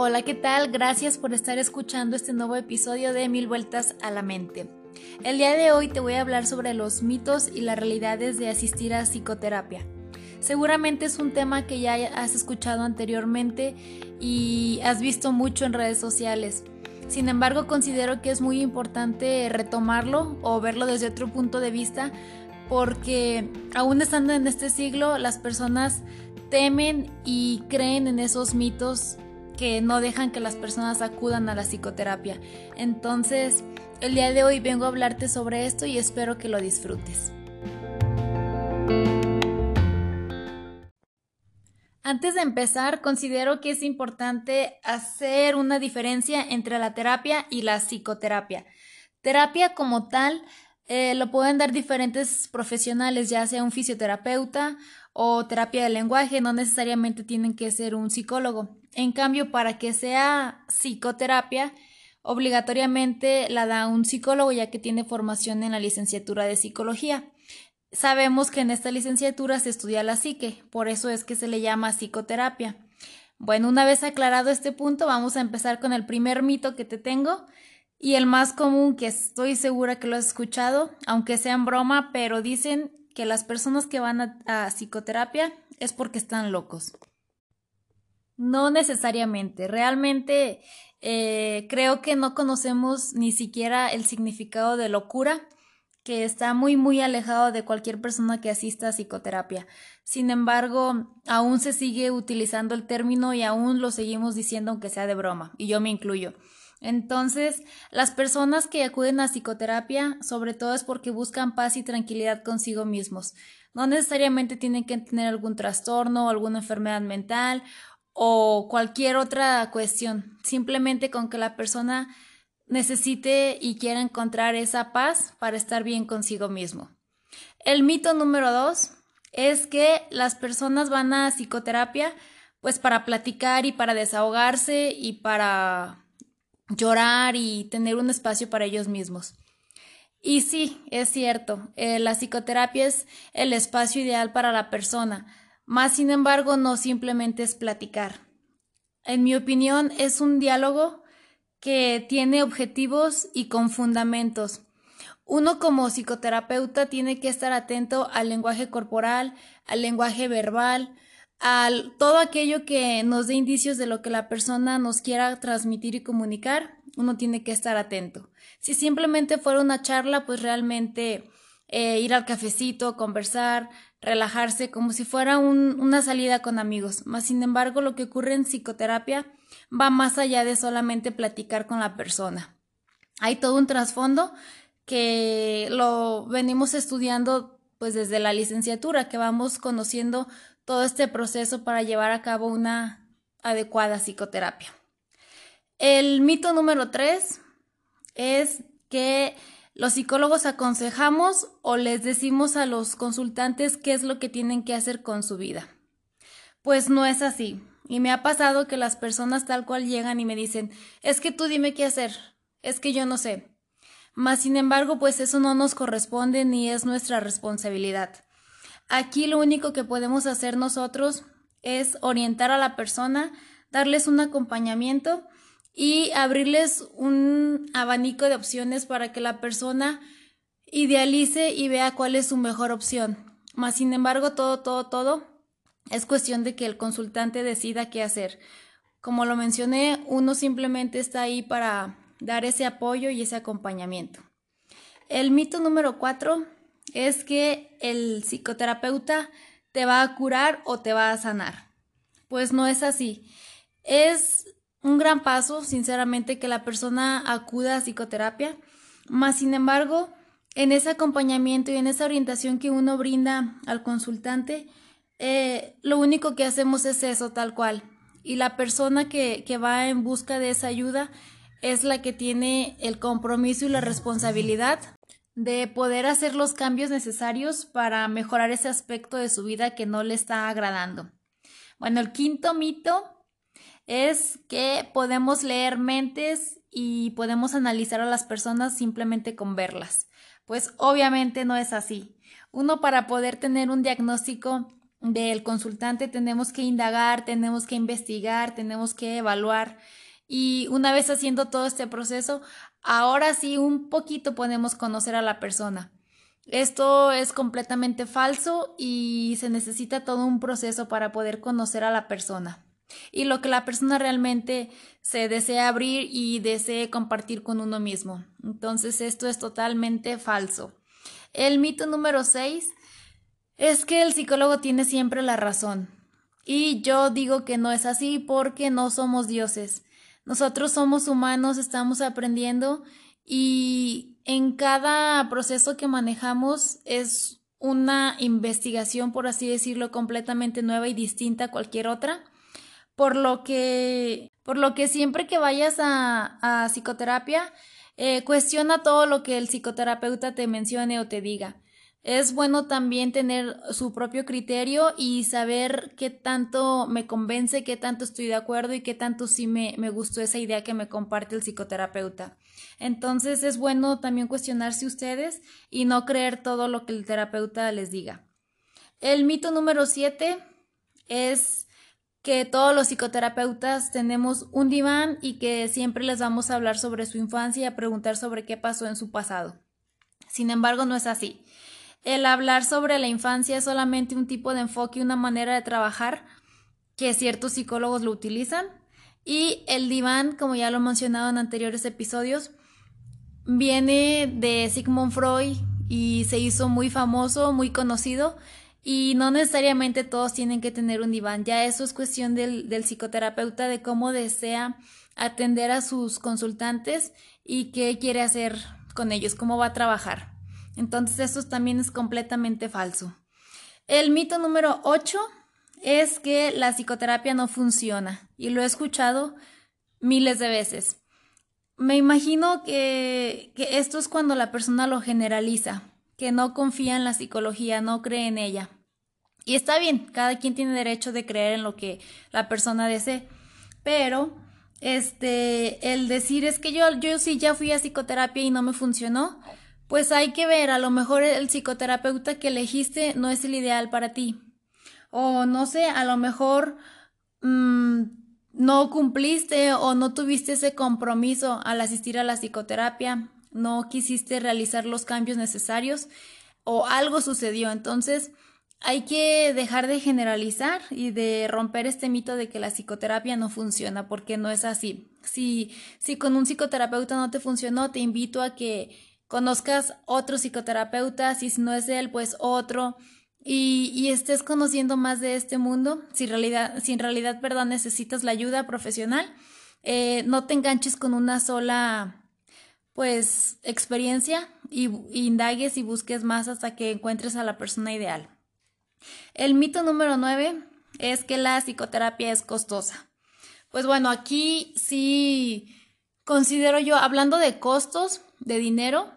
Hola, ¿qué tal? Gracias por estar escuchando este nuevo episodio de Mil Vueltas a la Mente. El día de hoy te voy a hablar sobre los mitos y las realidades de asistir a psicoterapia. Seguramente es un tema que ya has escuchado anteriormente y has visto mucho en redes sociales. Sin embargo, considero que es muy importante retomarlo o verlo desde otro punto de vista porque aún estando en este siglo las personas temen y creen en esos mitos que no dejan que las personas acudan a la psicoterapia. Entonces, el día de hoy vengo a hablarte sobre esto y espero que lo disfrutes. Antes de empezar, considero que es importante hacer una diferencia entre la terapia y la psicoterapia. Terapia como tal eh, lo pueden dar diferentes profesionales, ya sea un fisioterapeuta o terapia de lenguaje, no necesariamente tienen que ser un psicólogo. En cambio, para que sea psicoterapia, obligatoriamente la da un psicólogo ya que tiene formación en la licenciatura de psicología. Sabemos que en esta licenciatura se estudia la psique, por eso es que se le llama psicoterapia. Bueno, una vez aclarado este punto, vamos a empezar con el primer mito que te tengo y el más común que estoy segura que lo has escuchado, aunque sea en broma, pero dicen que las personas que van a, psicoterapia es porque están locos. No necesariamente, realmente eh, creo que no conocemos ni siquiera el significado de locura, que está muy muy alejado de cualquier persona que asista a psicoterapia. Sin embargo, aún se sigue utilizando el término y aún lo seguimos diciendo aunque sea de broma, y yo me incluyo. Entonces, las personas que acuden a psicoterapia, sobre todo es porque buscan paz y tranquilidad consigo mismos. No necesariamente tienen que tener algún trastorno o alguna enfermedad mental o cualquier otra cuestión. Simplemente con que la persona necesite y quiera encontrar esa paz para estar bien consigo mismo. El mito número dos es que las personas van a psicoterapia pues para platicar y para desahogarse y para llorar y tener un espacio para ellos mismos. Y sí, es cierto, eh, la psicoterapia es el espacio ideal para la persona, más sin embargo no simplemente es platicar. En mi opinión es un diálogo que tiene objetivos y con fundamentos. Uno como psicoterapeuta tiene que estar atento al lenguaje corporal, al lenguaje verbal, al todo aquello que nos dé indicios de lo que la persona nos quiera transmitir y comunicar, uno tiene que estar atento. Si simplemente fuera una charla, pues realmente eh, ir al cafecito, conversar, relajarse, como si fuera una salida con amigos. Más sin embargo, lo que ocurre en psicoterapia va más allá de solamente platicar con la persona. Hay todo un trasfondo que lo venimos estudiando pues desde la licenciatura, que vamos conociendo todo este proceso para llevar a cabo una adecuada psicoterapia. El mito número tres es que los psicólogos aconsejamos o les decimos a los consultantes qué es lo que tienen que hacer con su vida. Pues no es así. Y me ha pasado que las personas tal cual llegan y me dicen, es que tú dime qué hacer, es que yo no sé. Mas, sin embargo, pues eso no nos corresponde ni es nuestra responsabilidad. Aquí lo único que podemos hacer nosotros es orientar a la persona, darles un acompañamiento y abrirles un abanico de opciones para que la persona idealice y vea cuál es su mejor opción. Mas, sin embargo, todo, todo, todo es cuestión de que el consultante decida qué hacer. Como lo mencioné, uno simplemente está ahí para dar ese apoyo y ese acompañamiento. El mito número cuatro es que el psicoterapeuta te va a curar o te va a sanar. Pues no es así. Es un gran paso, sinceramente, que la persona acuda a psicoterapia, más sin embargo, en ese acompañamiento y en esa orientación que uno brinda al consultante, eh, lo único que hacemos es eso, tal cual. Y la persona que, que va en busca de esa ayuda es la que tiene el compromiso y la responsabilidad de poder hacer los cambios necesarios para mejorar ese aspecto de su vida que no le está agradando. Bueno, el quinto mito es que podemos leer mentes y podemos analizar a las personas simplemente con verlas. Pues obviamente no es así. Uno para poder tener un diagnóstico del consultante, tenemos que indagar, tenemos que investigar, tenemos que evaluar. Y una vez haciendo todo este proceso, ahora sí un poquito podemos conocer a la persona. Esto es completamente falso y se necesita todo un proceso para poder conocer a la persona y lo que la persona realmente se desea abrir y desee compartir con uno mismo. Entonces esto es totalmente falso. El mito número 6 es que el psicólogo tiene siempre la razón. Y yo digo que no es así porque no somos dioses. Nosotros somos humanos, estamos aprendiendo y en cada proceso que manejamos es una investigación, por así decirlo, completamente nueva y distinta a cualquier otra. Por lo que, por lo que siempre que vayas a, psicoterapia, eh, cuestiona todo lo que el psicoterapeuta te mencione o te diga. Es bueno también tener su propio criterio y saber qué tanto me convence, qué tanto estoy de acuerdo y qué tanto sí me, me gustó esa idea que me comparte el psicoterapeuta. Entonces es bueno también cuestionarse ustedes y no creer todo lo que el terapeuta les diga. El mito número siete es que todos los psicoterapeutas tenemos un diván y que siempre les vamos a hablar sobre su infancia y a preguntar sobre qué pasó en su pasado. Sin embargo, no es así. El hablar sobre la infancia es solamente un tipo de enfoque y una manera de trabajar que ciertos psicólogos lo utilizan. Y el diván, como ya lo he mencionado en anteriores episodios, viene de Sigmund Freud y se hizo muy famoso, muy conocido. Y no necesariamente todos tienen que tener un diván. Ya eso es cuestión del, del psicoterapeuta de cómo desea atender a sus consultantes y qué quiere hacer con ellos, cómo va a trabajar. Entonces esto también es completamente falso. El mito número 8 es que la psicoterapia no funciona y lo he escuchado miles de veces. Me imagino que, que esto es cuando la persona lo generaliza, que no confía en la psicología, no cree en ella. Y está bien, cada quien tiene derecho de creer en lo que la persona desee, pero este el decir es que yo yo sí ya fui a psicoterapia y no me funcionó, pues hay que ver, a lo mejor el psicoterapeuta que elegiste no es el ideal para ti. O no sé, a lo mejor mm, no cumpliste o no tuviste ese compromiso al asistir a la psicoterapia, no quisiste realizar los cambios necesarios o algo sucedió. Entonces, hay que dejar de generalizar y de romper este mito de que la psicoterapia no funciona, porque no es así. Si, si con un psicoterapeuta no te funcionó, te invito a que conozcas otro psicoterapeuta, si no es él, pues otro, y, y estés conociendo más de este mundo, si, realidad, si en realidad verdad necesitas la ayuda profesional, eh, no te enganches con una sola pues experiencia y indagues y busques más hasta que encuentres a la persona ideal. El mito número nueve es que la psicoterapia es costosa. Pues bueno, aquí sí considero yo, hablando de costos, de dinero,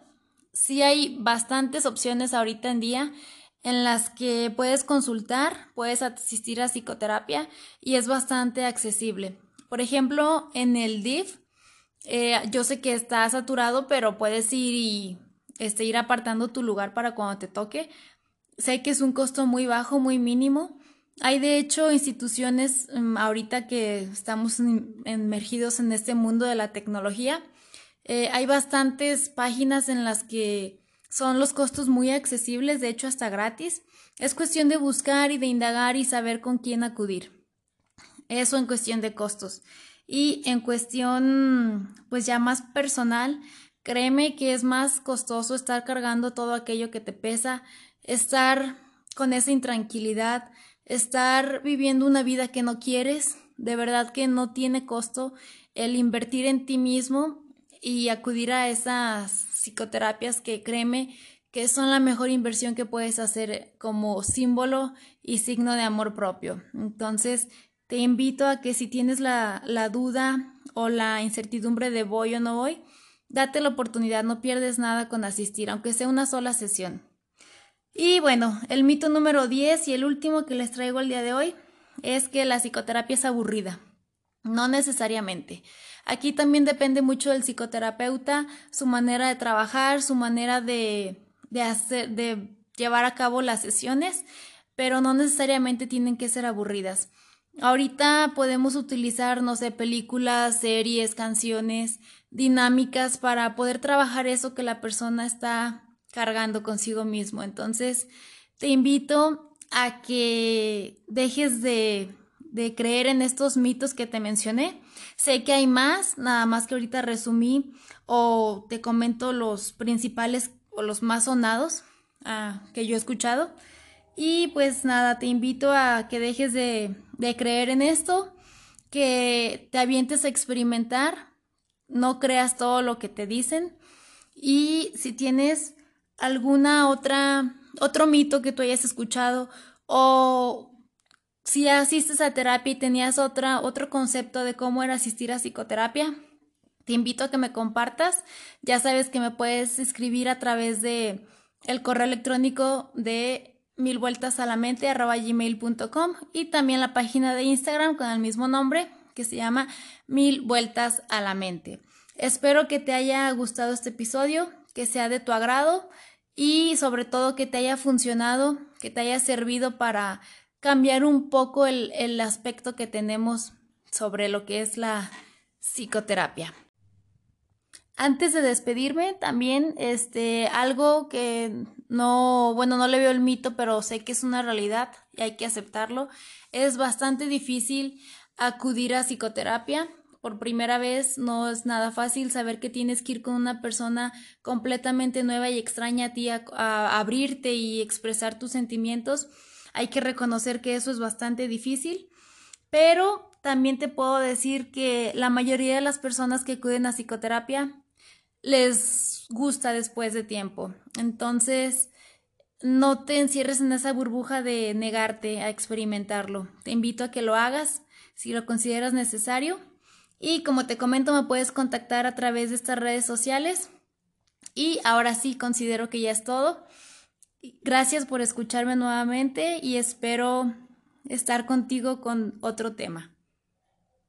sí hay bastantes opciones ahorita en día en las que puedes consultar, puedes asistir a psicoterapia y es bastante accesible. Por ejemplo, en el DIF, eh, yo sé que está saturado, pero puedes ir y este, ir apartando tu lugar para cuando te toque. Sé que es un costo muy bajo, muy mínimo. Hay de hecho instituciones mm, ahorita que estamos emergidos en este mundo de la tecnología eh, hay bastantes páginas en las que son los costos muy accesibles, de hecho hasta gratis. Es cuestión de buscar y de indagar y saber con quién acudir. Eso en cuestión de costos. Y en cuestión, pues ya más personal, créeme que es más costoso estar cargando todo aquello que te pesa, estar con esa intranquilidad, estar viviendo una vida que no quieres. De verdad que no tiene costo el invertir en ti mismo y acudir a esas psicoterapias que créeme que son la mejor inversión que puedes hacer como símbolo y signo de amor propio. Entonces, te invito a que si tienes la, la duda o la incertidumbre de voy o no voy, date la oportunidad, no pierdes nada con asistir, aunque sea una sola sesión. Y bueno, el mito número 10 y el último que les traigo el día de hoy es que la psicoterapia es aburrida. No necesariamente. Aquí también depende mucho del psicoterapeuta, su manera de trabajar, su manera de, hacer, de llevar a cabo las sesiones, pero no necesariamente tienen que ser aburridas. Ahorita podemos utilizar, no sé, películas, series, canciones, dinámicas para poder trabajar eso que la persona está cargando consigo mismo. Entonces, te invito a que dejes de, de creer en estos mitos que te mencioné. Sé que hay más, nada más que ahorita resumí o te comento los principales o los más sonados ah, que yo he escuchado. Y pues nada, te invito a que dejes de, de creer en esto, que te avientes a experimentar, no creas todo lo que te dicen y si tienes alguna otra otro mito que tú hayas escuchado o si asistes a terapia y tenías otra otro concepto de cómo era asistir a psicoterapia, te invito a que me compartas. Ya sabes que me puedes escribir a través de el correo electrónico de mil vueltas a la mente arroba gmail.com y también la página de Instagram con el mismo nombre que se llama mil vueltas a la mente. Espero que te haya gustado este episodio, que sea de tu agrado y sobre todo que te haya funcionado, que te haya servido para cambiar un poco el, el aspecto que tenemos sobre lo que es la psicoterapia. Antes de despedirme, también este algo que no, bueno, no le veo el mito, pero sé que es una realidad y hay que aceptarlo. Es bastante difícil acudir a psicoterapia. Por primera vez no es nada fácil saber que tienes que ir con una persona completamente nueva y extraña a ti a, a abrirte y expresar tus sentimientos. Hay que reconocer que eso es bastante difícil, pero también te puedo decir que la mayoría de las personas que acuden a psicoterapia les gusta después de tiempo. Entonces, no te encierres en esa burbuja de negarte a experimentarlo. Te invito a que lo hagas si lo consideras necesario. Y como te comento, me puedes contactar a través de estas redes sociales. Y ahora sí, considero que ya es todo. Gracias por escucharme nuevamente y espero estar contigo con otro tema.